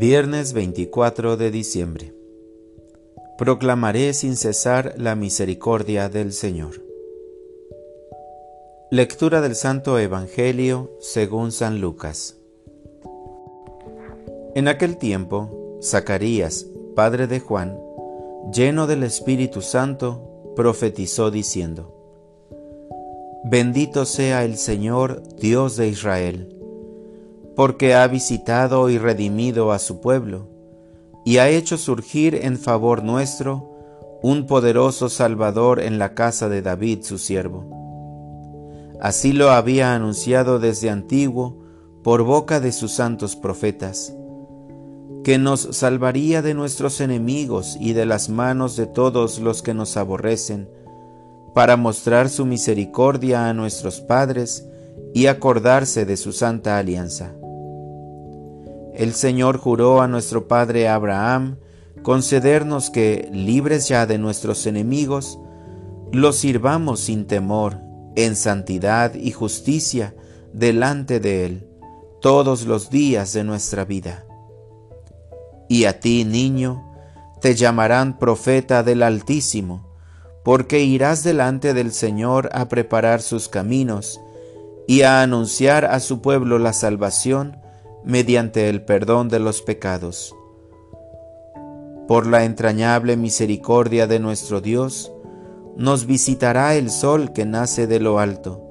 Viernes 24 de diciembre. Proclamaré sin cesar la misericordia del Señor. Lectura del Santo Evangelio según San Lucas. En aquel tiempo, Zacarías, padre de Juan, lleno del Espíritu Santo, profetizó diciendo, Bendito sea el Señor, Dios de Israel porque ha visitado y redimido a su pueblo, y ha hecho surgir en favor nuestro un poderoso Salvador en la casa de David su siervo. Así lo había anunciado desde antiguo por boca de sus santos profetas, que nos salvaría de nuestros enemigos y de las manos de todos los que nos aborrecen, para mostrar su misericordia a nuestros padres y acordarse de su santa alianza el Señor juró a nuestro padre Abraham concedernos que, libres ya de nuestros enemigos, los sirvamos sin temor, en santidad y justicia delante de Él, todos los días de nuestra vida. Y a ti, niño, te llamarán profeta del Altísimo, porque irás delante del Señor a preparar sus caminos y a anunciar a su pueblo la salvación mediante el perdón de los pecados. Por la entrañable misericordia de nuestro Dios, nos visitará el sol que nace de lo alto,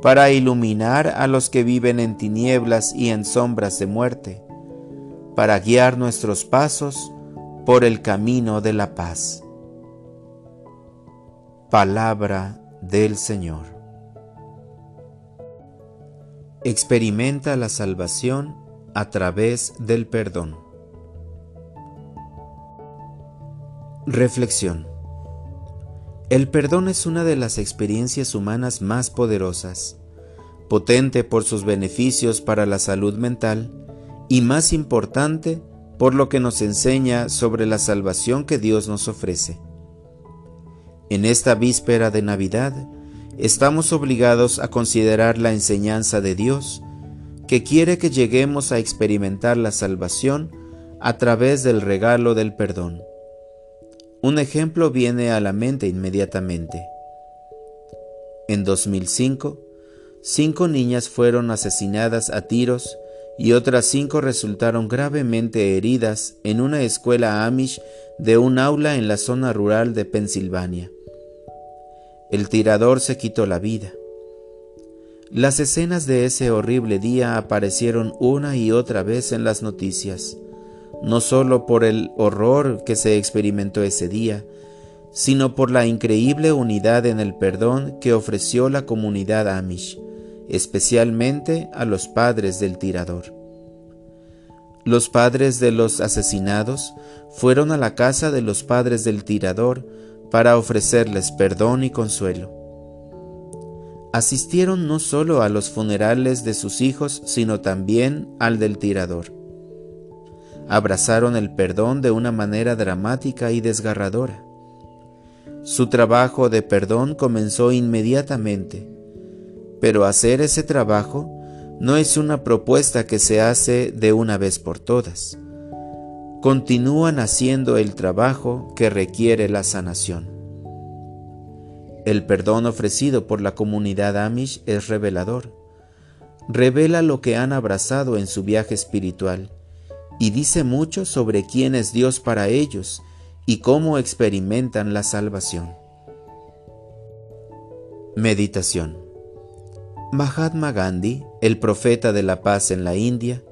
para iluminar a los que viven en tinieblas y en sombras de muerte, para guiar nuestros pasos por el camino de la paz. Palabra del Señor. Experimenta la salvación a través del perdón. Reflexión. El perdón es una de las experiencias humanas más poderosas, potente por sus beneficios para la salud mental y más importante por lo que nos enseña sobre la salvación que Dios nos ofrece. En esta víspera de Navidad, estamos obligados a considerar la enseñanza de Dios, que quiere que lleguemos a experimentar la salvación a través del regalo del perdón. Un ejemplo viene a la mente inmediatamente. En 2005, cinco niñas fueron asesinadas a tiros y otras cinco resultaron gravemente heridas en una escuela Amish de un aula en la zona rural de Pensilvania. El tirador se quitó la vida. Las escenas de ese horrible día aparecieron una y otra vez en las noticias, no solo por el horror que se experimentó ese día, sino por la increíble unidad en el perdón que ofreció la comunidad Amish, especialmente a los padres del tirador. Los padres de los asesinados fueron a la casa de los padres del tirador para ofrecerles perdón y consuelo. Asistieron no solo a los funerales de sus hijos, sino también al del tirador. Abrazaron el perdón de una manera dramática y desgarradora. Su trabajo de perdón comenzó inmediatamente, pero hacer ese trabajo no es una propuesta que se hace de una vez por todas continúan haciendo el trabajo que requiere la sanación. El perdón ofrecido por la comunidad Amish es revelador. Revela lo que han abrazado en su viaje espiritual y dice mucho sobre quién es Dios para ellos y cómo experimentan la salvación. Meditación Mahatma Gandhi, el profeta de la paz en la India,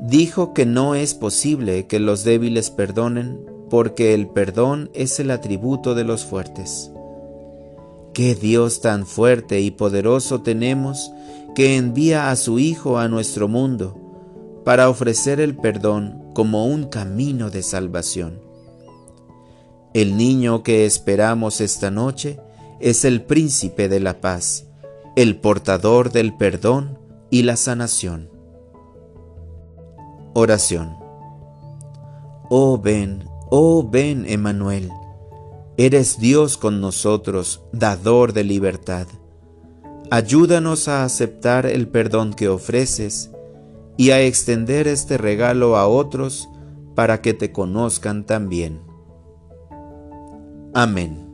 dijo que no es posible que los débiles perdonen porque el perdón es el atributo de los fuertes. Qué Dios tan fuerte y poderoso tenemos que envía a su Hijo a nuestro mundo para ofrecer el perdón como un camino de salvación. El niño que esperamos esta noche es el príncipe de la paz, el portador del perdón y la sanación. Oración. Oh ven, oh ven, Emanuel. Eres Dios con nosotros, dador de libertad. Ayúdanos a aceptar el perdón que ofreces y a extender este regalo a otros para que te conozcan también. Amén.